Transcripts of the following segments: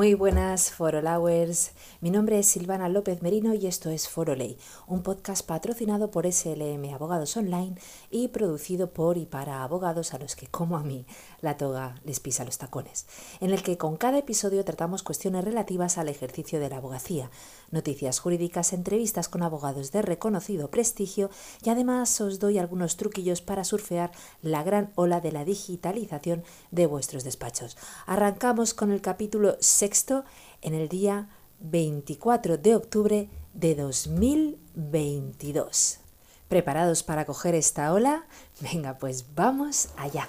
Muy buenas Forolowers. Mi nombre es Silvana López Merino y esto es Foroley, un podcast patrocinado por SLM Abogados Online y producido por y para abogados a los que, como a mí, la toga les pisa los tacones, en el que con cada episodio tratamos cuestiones relativas al ejercicio de la abogacía, noticias jurídicas, entrevistas con abogados de reconocido prestigio y además os doy algunos truquillos para surfear la gran ola de la digitalización de vuestros despachos. Arrancamos con el capítulo en el día 24 de octubre de 2022. ¿Preparados para coger esta ola? Venga, pues vamos allá.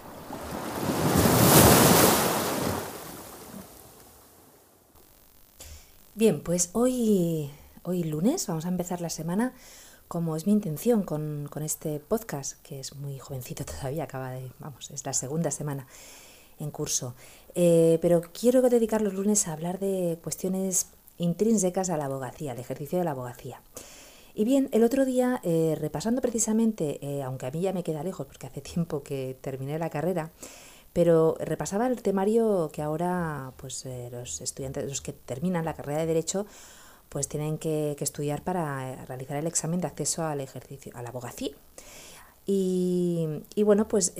Bien, pues hoy, hoy lunes vamos a empezar la semana como es mi intención con, con, este podcast, que es muy jovencito todavía, acaba de, vamos, es la segunda semana en curso. Eh, pero quiero dedicar los lunes a hablar de cuestiones intrínsecas a la abogacía, al ejercicio de la abogacía. Y bien, el otro día, eh, repasando precisamente, eh, aunque a mí ya me queda lejos porque hace tiempo que terminé la carrera, pero repasaba el temario que ahora pues, eh, los estudiantes, los que terminan la carrera de Derecho, pues tienen que, que estudiar para realizar el examen de acceso al ejercicio, a la abogacía. Y, y, bueno, pues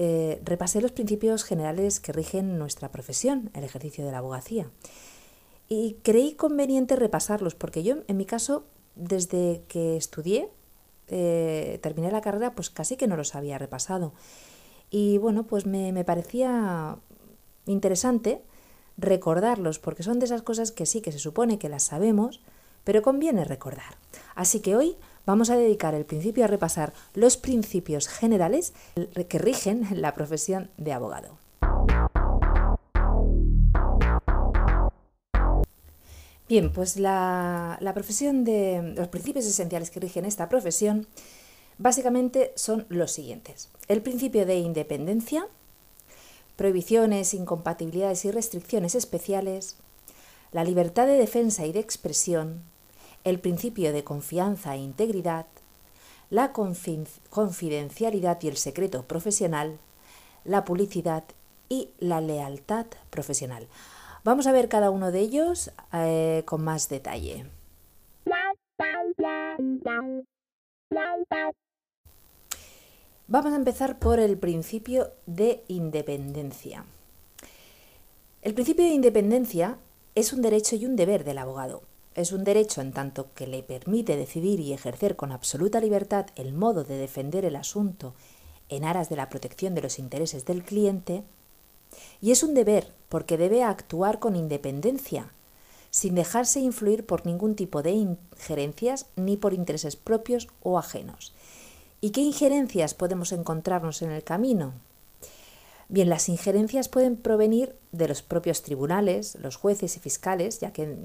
repasé los principios generales que rigen nuestra profesión, el ejercicio de la abogacía. Y creí conveniente repasarlos, porque yo, en mi caso, desde que estudié, eh, terminé la carrera, pues casi que no los había repasado. Y bueno, pues me, me parecía interesante recordarlos, porque son de esas cosas que sí, que se supone que las sabemos, pero conviene recordar. Así que hoy vamos a dedicar el principio a repasar los principios generales que rigen la profesión de abogado. Bien, pues la, profesión de los principios esenciales que rigen esta profesión básicamente son los siguientes. El principio de independencia, prohibiciones, incompatibilidades y restricciones especiales, la libertad de defensa y de expresión, el principio de confianza e integridad, la confidencialidad y el secreto profesional, la publicidad y la lealtad profesional. Vamos a ver cada uno de ellos eh, con más detalle. Vamos a empezar por el principio de independencia. El principio de independencia es un derecho y un deber del abogado. Es un derecho en tanto que le permite decidir y ejercer con absoluta libertad el modo de defender el asunto en aras de la protección de los intereses del cliente, y es un deber porque debe actuar con independencia, sin dejarse influir por ningún tipo de injerencias ni por intereses propios o ajenos. ¿Y qué injerencias podemos encontrarnos en el camino? Bien, las injerencias pueden provenir de los propios tribunales, los jueces y fiscales, ya que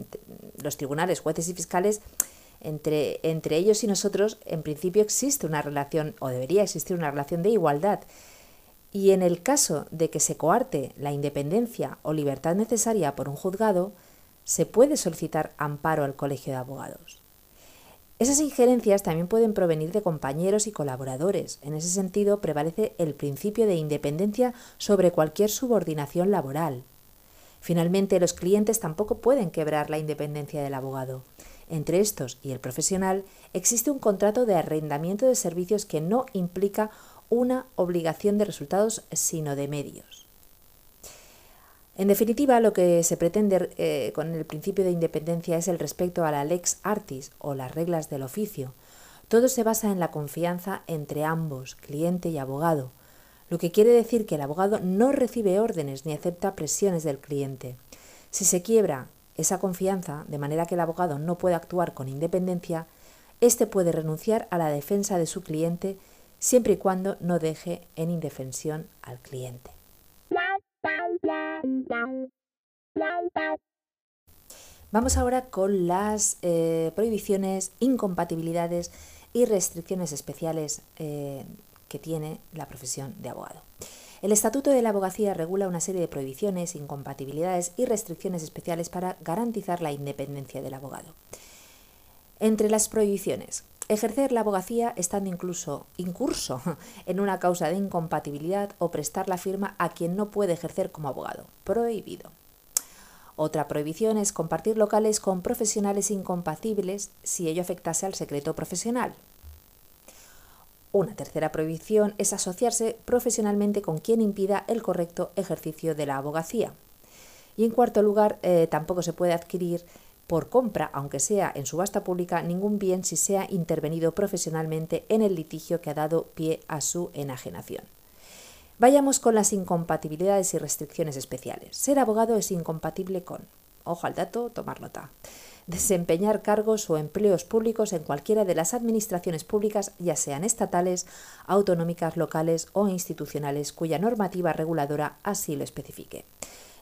los tribunales, jueces y fiscales, entre, entre ellos y nosotros, en principio existe una relación, o debería existir una relación de igualdad, y en el caso de que se coarte la independencia o libertad necesaria por un juzgado, se puede solicitar amparo al Colegio de Abogados. Esas injerencias también pueden provenir de compañeros y colaboradores. En ese sentido, prevalece el principio de independencia sobre cualquier subordinación laboral. Finalmente, los clientes tampoco pueden quebrar la independencia del abogado. Entre estos y el profesional existe un contrato de arrendamiento de servicios que no implica una obligación de resultados, sino de medios. En definitiva, lo que se pretende eh, con el principio de independencia es el respeto a la lex artis o las reglas del oficio. Todo se basa en la confianza entre ambos, cliente y abogado, lo que quiere decir que el abogado no recibe órdenes ni acepta presiones del cliente. Si se quiebra esa confianza, de manera que el abogado no puede actuar con independencia, éste puede renunciar a la defensa de su cliente siempre y cuando no deje en indefensión al cliente. Vamos ahora con las eh, prohibiciones, incompatibilidades y restricciones especiales eh, que tiene la profesión de abogado. El Estatuto de la Abogacía regula una serie de prohibiciones, incompatibilidades y restricciones especiales para garantizar la independencia del abogado. Entre las prohibiciones, Ejercer la abogacía estando incluso incurso en una causa de incompatibilidad o prestar la firma a quien no puede ejercer como abogado. Prohibido. Otra prohibición es compartir locales con profesionales incompatibles si ello afectase al secreto profesional. Una tercera prohibición es asociarse profesionalmente con quien impida el correcto ejercicio de la abogacía. Y en cuarto lugar, eh, tampoco se puede adquirir por compra, aunque sea en subasta pública, ningún bien si se ha intervenido profesionalmente en el litigio que ha dado pie a su enajenación. Vayamos con las incompatibilidades y restricciones especiales. Ser abogado es incompatible con, ojo al dato, tomar nota, desempeñar cargos o empleos públicos en cualquiera de las administraciones públicas, ya sean estatales, autonómicas, locales o institucionales, cuya normativa reguladora así lo especifique.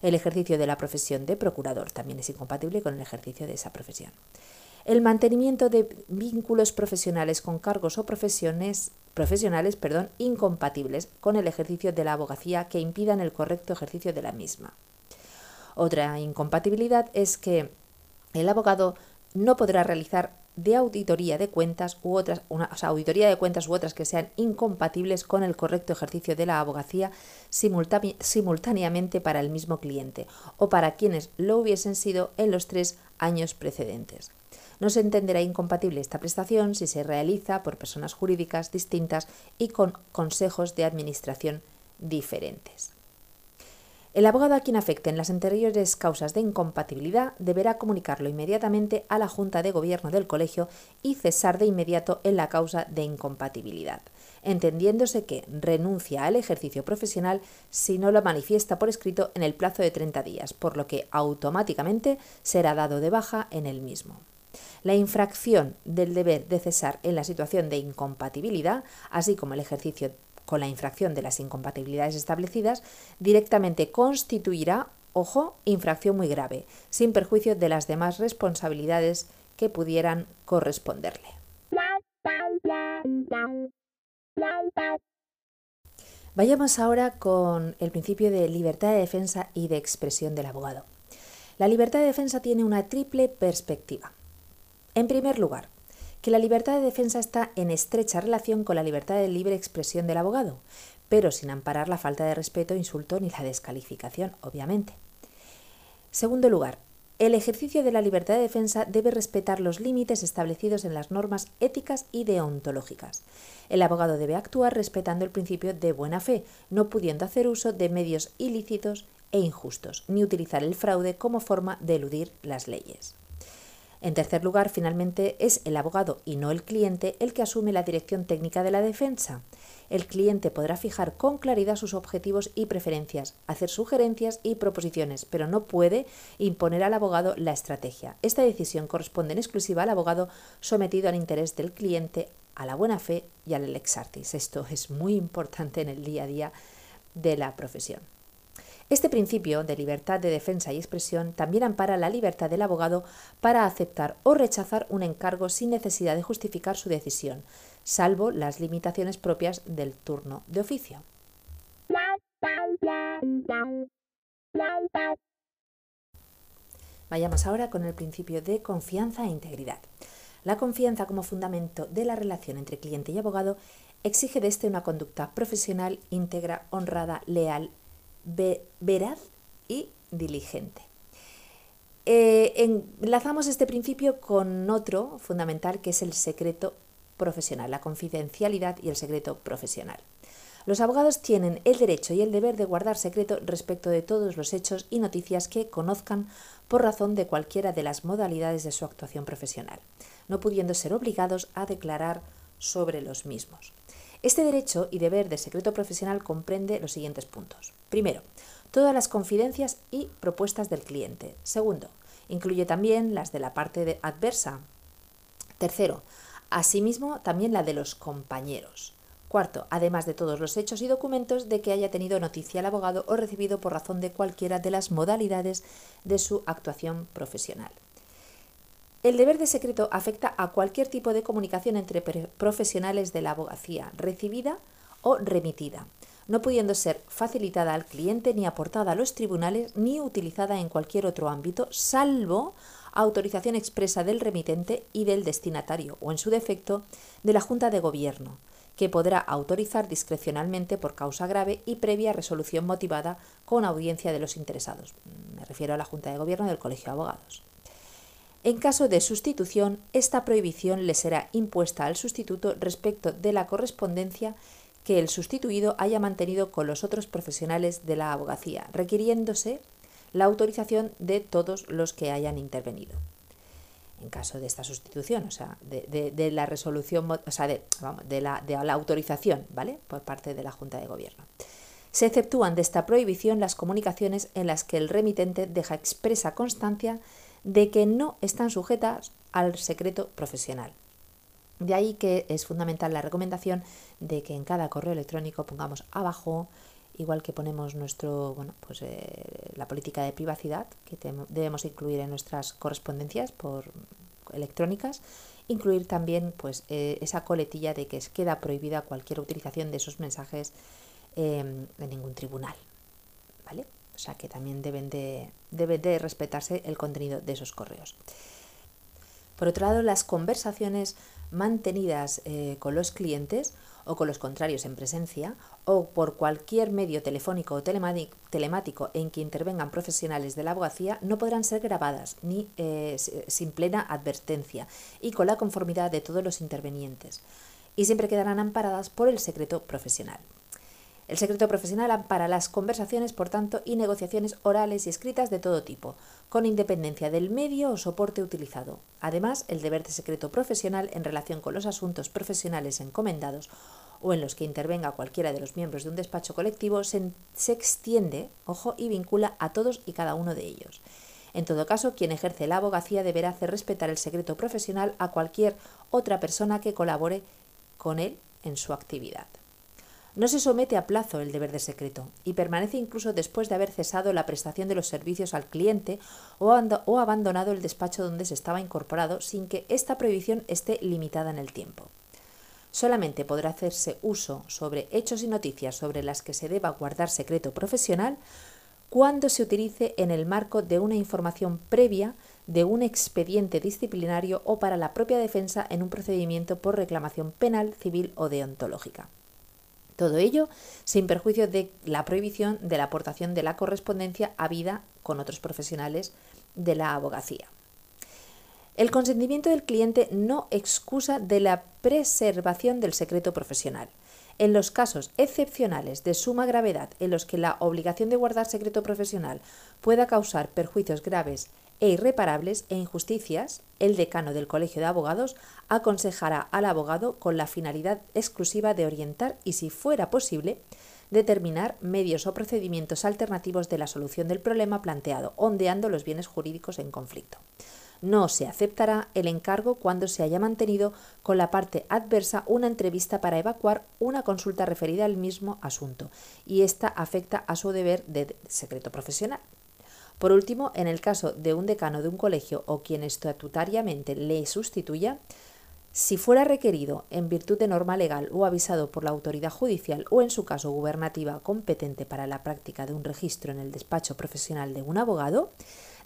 El ejercicio de la profesión de procurador también es incompatible con el ejercicio de esa profesión. El mantenimiento de vínculos profesionales con cargos o profesiones profesionales perdón, incompatibles con el ejercicio de la abogacía que impidan el correcto ejercicio de la misma. Otra incompatibilidad es que el abogado no podrá realizar de auditoría de cuentas u otras, una, auditoría de cuentas u otras que sean incompatibles con el correcto ejercicio de la abogacía simultáneamente para el mismo cliente o para quienes lo hubiesen sido en los tres años precedentes. No se entenderá incompatible esta prestación si se realiza por personas jurídicas distintas y con consejos de administración diferentes. El abogado a quien afecten las anteriores causas de incompatibilidad deberá comunicarlo inmediatamente a la Junta de Gobierno del colegio y cesar de inmediato en la causa de incompatibilidad, entendiéndose que renuncia al ejercicio profesional si no lo manifiesta por escrito en el plazo de 30 días, por lo que automáticamente será dado de baja en el mismo. La infracción del deber de cesar en la situación de incompatibilidad, así como el ejercicio con la infracción de las incompatibilidades establecidas, directamente constituirá, ojo, infracción muy grave, sin perjuicio de las demás responsabilidades que pudieran corresponderle. Vayamos ahora con el principio de libertad de defensa y de expresión del abogado. La libertad de defensa tiene una triple perspectiva. En primer lugar, que la libertad de defensa está en estrecha relación con la libertad de libre expresión del abogado, pero sin amparar la falta de respeto, insulto ni la descalificación, obviamente. Segundo lugar, el ejercicio de la libertad de defensa debe respetar los límites establecidos en las normas éticas y deontológicas. El abogado debe actuar respetando el principio de buena fe, no pudiendo hacer uso de medios ilícitos e injustos, ni utilizar el fraude como forma de eludir las leyes. En tercer lugar, finalmente, es el abogado y no el cliente el que asume la dirección técnica de la defensa. El cliente podrá fijar con claridad sus objetivos y preferencias, hacer sugerencias y proposiciones, pero no puede imponer al abogado la estrategia. Esta decisión corresponde en exclusiva al abogado sometido al interés del cliente, a la buena fe y al lex artis. Esto es muy importante en el día a día de la profesión. Este principio de libertad de defensa y expresión también ampara la libertad del abogado para aceptar o rechazar un encargo sin necesidad de justificar su decisión, salvo las limitaciones propias del turno de oficio. Vayamos ahora con el principio de confianza e integridad. La confianza como fundamento de la relación entre cliente y abogado exige de éste una conducta profesional, íntegra, honrada, leal veraz y diligente. Eh, enlazamos este principio con otro fundamental que es el secreto profesional, la confidencialidad y el secreto profesional. Los abogados tienen el derecho y el deber de guardar secreto respecto de todos los hechos y noticias que conozcan por razón de cualquiera de las modalidades de su actuación profesional, no pudiendo ser obligados a declarar sobre los mismos. Este derecho y deber de secreto profesional comprende los siguientes puntos. Primero, todas las confidencias y propuestas del cliente. Segundo, incluye también las de la parte adversa. Tercero, asimismo también la de los compañeros. Cuarto, además de todos los hechos y documentos de que haya tenido noticia el abogado o recibido por razón de cualquiera de las modalidades de su actuación profesional. El deber de secreto afecta a cualquier tipo de comunicación entre profesionales de la abogacía, recibida o remitida, no pudiendo ser facilitada al cliente ni aportada a los tribunales ni utilizada en cualquier otro ámbito, salvo autorización expresa del remitente y del destinatario, o en su defecto, de la Junta de Gobierno, que podrá autorizar discrecionalmente por causa grave y previa resolución motivada con audiencia de los interesados. Me refiero a la Junta de Gobierno del Colegio de Abogados. En caso de sustitución, esta prohibición le será impuesta al sustituto respecto de la correspondencia que el sustituido haya mantenido con los otros profesionales de la abogacía, requiriéndose la autorización de todos los que hayan intervenido. En caso de esta sustitución, o sea, de, la resolución, o sea, de, la, de la autorización, ¿vale? Por parte de la Junta de Gobierno. Se exceptúan de esta prohibición las comunicaciones en las que el remitente deja expresa constancia de que no están sujetas al secreto profesional. De ahí que es fundamental la recomendación de que en cada correo electrónico pongamos abajo, igual que ponemos nuestro, bueno, pues, eh, la política de privacidad que debemos incluir en nuestras correspondencias por electrónicas, incluir también pues, eh, esa coletilla de que queda prohibida cualquier utilización de esos mensajes em, en ningún tribunal. ¿Vale? O sea que también deben de, de respetarse el contenido de esos correos. Por otro lado, las conversaciones mantenidas eh, con los clientes o con los contrarios en presencia o por cualquier medio telefónico o telemático en que intervengan profesionales de la abogacía no podrán ser grabadas ni eh, sin plena advertencia y con la conformidad de todos los intervenientes y siempre quedarán amparadas por el secreto profesional. El secreto profesional ampara las conversaciones, por tanto, y negociaciones orales y escritas de todo tipo, con independencia del medio o soporte utilizado. Además, el deber de secreto profesional en relación con los asuntos profesionales encomendados o en los que intervenga cualquiera de los miembros de un despacho colectivo se, extiende, ojo, y vincula a todos y cada uno de ellos. En todo caso, quien ejerce la abogacía deberá hacer respetar el secreto profesional a cualquier otra persona que colabore con él en su actividad. No se somete a plazo el deber de secreto y permanece incluso después de haber cesado la prestación de los servicios al cliente o, abandonado el despacho donde se estaba incorporado sin que esta prohibición esté limitada en el tiempo. Solamente podrá hacerse uso sobre hechos y noticias sobre las que se deba guardar secreto profesional cuando se utilice en el marco de una información previa de un expediente disciplinario o para la propia defensa en un procedimiento por reclamación penal, civil o deontológica. Todo ello sin perjuicio de la prohibición de la aportación de la correspondencia a vida con otros profesionales de la abogacía. El consentimiento del cliente no excusa de la preservación del secreto profesional. En los casos excepcionales de suma gravedad en los que la obligación de guardar secreto profesional pueda causar perjuicios graves e irreparables e injusticias, el decano del Colegio de Abogados aconsejará al abogado con la finalidad exclusiva de orientar y, si fuera posible, determinar medios o procedimientos alternativos de la solución del problema planteado, ondeando los bienes jurídicos en conflicto. No se aceptará el encargo cuando se haya mantenido con la parte adversa una entrevista para evacuar una consulta referida al mismo asunto, y esta afecta a su deber de secreto profesional. Por último, en el caso de un decano de un colegio o quien estatutariamente le sustituya, si fuera requerido en virtud de norma legal o avisado por la autoridad judicial o en su caso gubernativa competente para la práctica de un registro en el despacho profesional de un abogado,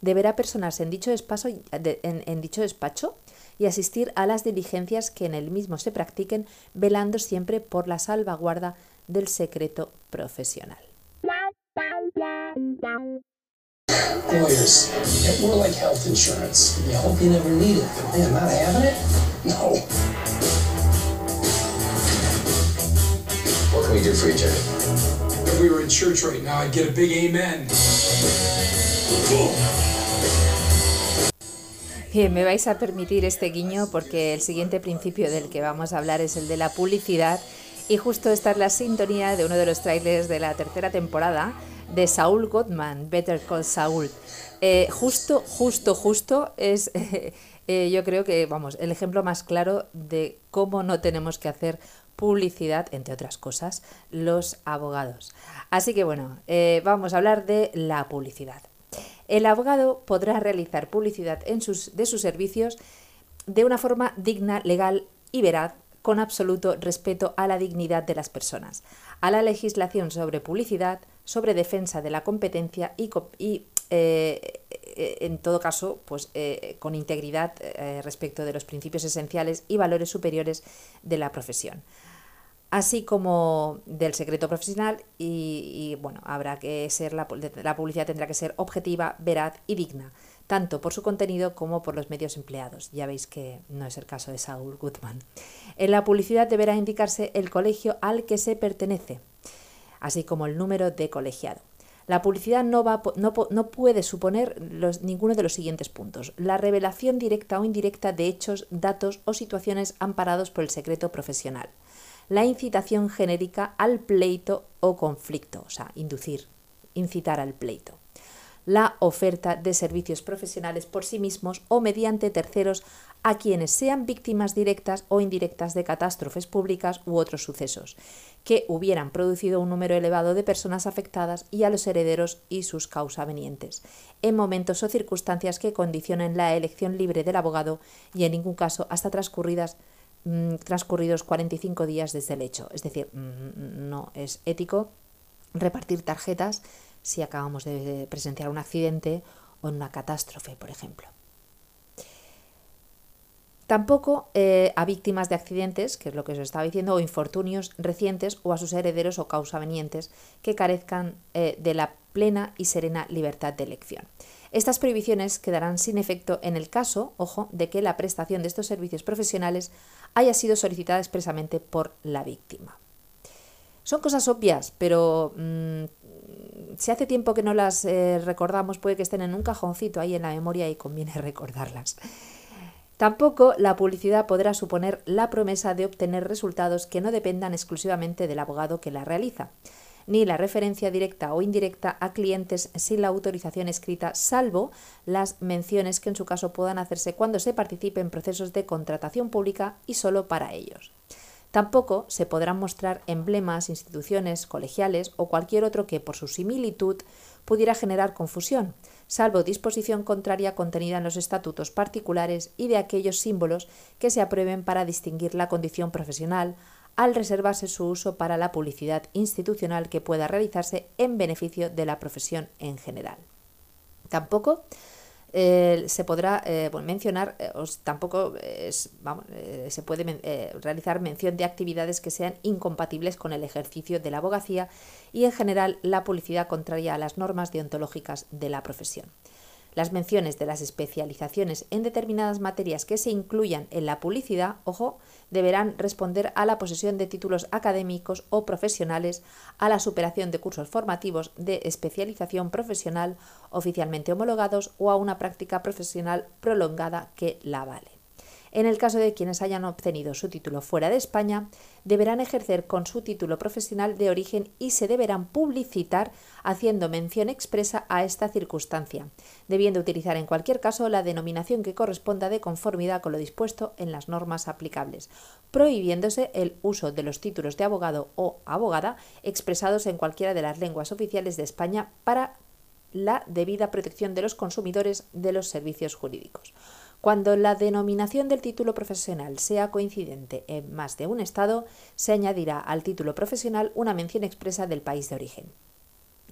deberá personarse en dicho, despacho, en dicho despacho y asistir a las diligencias que en el mismo se practiquen, velando siempre por la salvaguarda del secreto profesional. Lawyers, we're like health insurance. You hope you never need it, but man, not having it? No. What can we do for you, Jay? If we were in church right now, I'd get a big amen. Bien, me vais a permitir este guiño porque el siguiente principio del que vamos a hablar es el de la publicidad y justo esta es la sintonía de uno de los trailers de la tercera temporada de Saul Gottman, Better Call Saul. Eh, justo, justo, justo es, eh, yo creo que, vamos, el ejemplo más claro de cómo no tenemos que hacer publicidad, entre otras cosas, los abogados. Así que bueno, eh, vamos a hablar de la publicidad. El abogado podrá realizar publicidad en sus, de sus servicios de una forma digna, legal y veraz, con absoluto respeto a la dignidad de las personas, a la legislación sobre publicidad, sobre defensa de la competencia y, eh, eh, en todo caso, pues eh, con integridad respecto de los principios esenciales y valores superiores de la profesión. así como del secreto profesional y, bueno, habrá que ser la, la publicidad tendrá que ser objetiva, veraz y digna, tanto por su contenido como por los medios empleados. Ya veis que no es el caso de Saul Goodman. En la publicidad deberá indicarse el colegio al que se pertenece, así como el número de colegiado. La publicidad no, va, no, no puede suponer ninguno de los siguientes puntos. La revelación directa o indirecta de hechos, datos o situaciones amparados por el secreto profesional la incitación genérica al pleito o conflicto, o sea, inducir, incitar al pleito. La oferta de servicios profesionales por sí mismos o mediante terceros a quienes sean víctimas directas o indirectas de catástrofes públicas u otros sucesos, que hubieran producido un número elevado de personas afectadas y a los herederos y sus causavenientes, en momentos o circunstancias que condicionen la elección libre del abogado y en ningún caso hasta transcurridas Mm, transcurridos 45 días desde el hecho. Es decir, mm, no es ético repartir tarjetas si acabamos de presenciar un accidente o una catástrofe, por ejemplo. Tampoco eh, a víctimas de accidentes, que es lo que os estaba diciendo, o infortunios recientes o a sus herederos o causavenientes que carezcan eh, de la plena y serena libertad de elección. Estas prohibiciones quedarán sin efecto en el caso, ojo, de que la prestación de estos servicios profesionales haya sido solicitada expresamente por la víctima. Son cosas obvias, pero mm, si hace tiempo que no las eh, recordamos, puede que estén en un cajoncito ahí en la memoria y conviene recordarlas. Tampoco la publicidad podrá suponer la promesa de obtener resultados que no dependan exclusivamente del abogado que la realiza, ni la referencia directa o indirecta a clientes sin la autorización escrita, salvo las menciones que en su caso puedan hacerse cuando se participe en procesos de contratación pública y solo para ellos. Tampoco se podrán mostrar emblemas, instituciones, colegiales o cualquier otro que, por su similitud, pudiera generar confusión, salvo disposición contraria contenida en los estatutos particulares y de aquellos símbolos que se aprueben para distinguir la condición profesional, al reservarse su uso para la publicidad institucional que pueda realizarse en beneficio de la profesión en general. Tampoco eh, se podrá eh, mencionar, eh, tampoco se puede realizar mención de actividades que sean incompatibles con el ejercicio de la abogacía y en general la publicidad contraria a las normas deontológicas de la profesión. Las menciones de las especializaciones en determinadas materias que se incluyan en la publicidad, ojo, deberán responder a la posesión de títulos académicos o profesionales, a la superación de cursos formativos de especialización profesional oficialmente homologados o a una práctica profesional prolongada que la vale. En el caso de quienes hayan obtenido su título fuera de España, deberán ejercer con su título profesional de origen y se deberán publicitar haciendo mención expresa a esta circunstancia, debiendo utilizar en cualquier caso la denominación que corresponda de conformidad con lo dispuesto en las normas aplicables, prohibiéndose el uso de los títulos de abogado o abogada expresados en cualquiera de las lenguas oficiales de España para la debida protección de los consumidores de los servicios jurídicos. Cuando la denominación del título profesional sea coincidente en más de un Estado, se añadirá al título profesional una mención expresa del país de origen.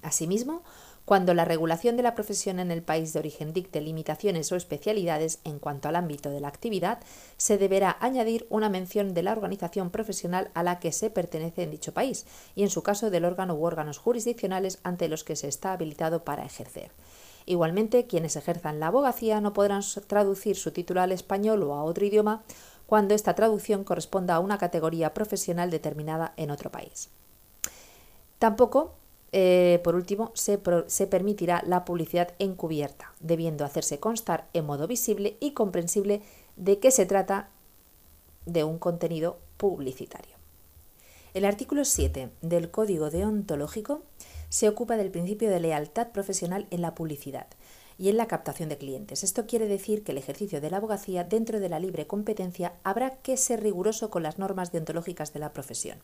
Asimismo, cuando la regulación de la profesión en el país de origen dicte limitaciones o especialidades en cuanto al ámbito de la actividad, se deberá añadir una mención de la organización profesional a la que se pertenece en dicho país y, en su caso, del órgano u órganos jurisdiccionales ante los que se está habilitado para ejercer. Igualmente, quienes ejerzan la abogacía no podrán traducir su título al español o a otro idioma cuando esta traducción corresponda a una categoría profesional determinada en otro país. Tampoco, eh, por último, se, se permitirá la publicidad encubierta, debiendo hacerse constar en modo visible y comprensible de qué se trata de un contenido publicitario. El artículo 7 del Código Deontológico se ocupa del principio de lealtad profesional en la publicidad y en la captación de clientes. Esto quiere decir que el ejercicio de la abogacía dentro de la libre competencia habrá que ser riguroso con las normas deontológicas de la profesión.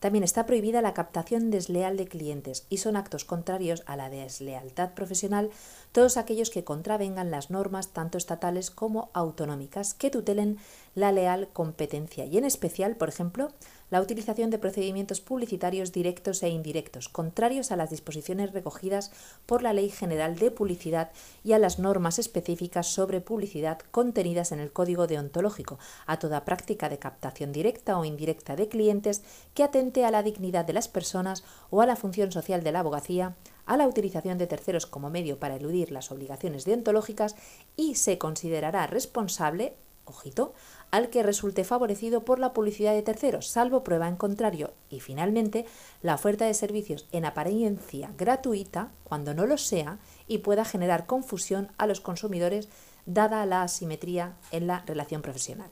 También está prohibida la captación desleal de clientes y son actos contrarios a la deslealtad profesional todos aquellos que contravengan las normas tanto estatales como autonómicas que tutelen la leal competencia y en especial, por ejemplo, la utilización de procedimientos publicitarios directos e indirectos, contrarios a las disposiciones recogidas por la Ley General de Publicidad y a las normas específicas sobre publicidad contenidas en el Código Deontológico, a toda práctica de captación directa o indirecta de clientes que atente a la dignidad de las personas o a la función social de la abogacía, a la utilización de terceros como medio para eludir las obligaciones deontológicas y se considerará responsable, ojito, al que resulte favorecido por la publicidad de terceros, salvo prueba en contrario, y finalmente la oferta de servicios en apariencia gratuita, cuando no lo sea, y pueda generar confusión a los consumidores dada la asimetría en la relación profesional.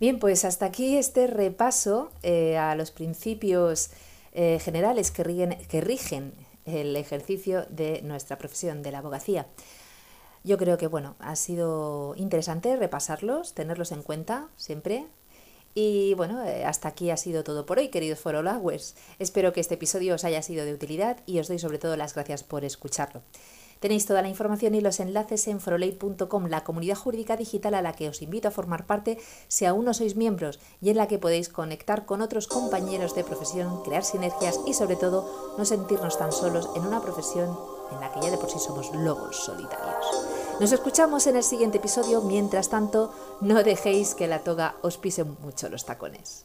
Bien, pues hasta aquí este repaso eh, a los principios eh, generales que rigen el ejercicio de nuestra profesión de la abogacía. Yo creo que bueno, ha sido interesante repasarlos, tenerlos en cuenta siempre. Y bueno, eh, hasta aquí ha sido todo por hoy, queridos followers. Espero que este episodio os haya sido de utilidad y os doy sobre todo las gracias por escucharlo. Tenéis toda la información y los enlaces en foroley.com, la comunidad jurídica digital a la que os invito a formar parte si aún no sois miembros y en la que podéis conectar con otros compañeros de profesión, crear sinergias y sobre todo no sentirnos tan solos en una profesión en la que ya de por sí somos lobos solitarios. Nos escuchamos en el siguiente episodio, mientras tanto no dejéis que la toga os pise mucho los tacones.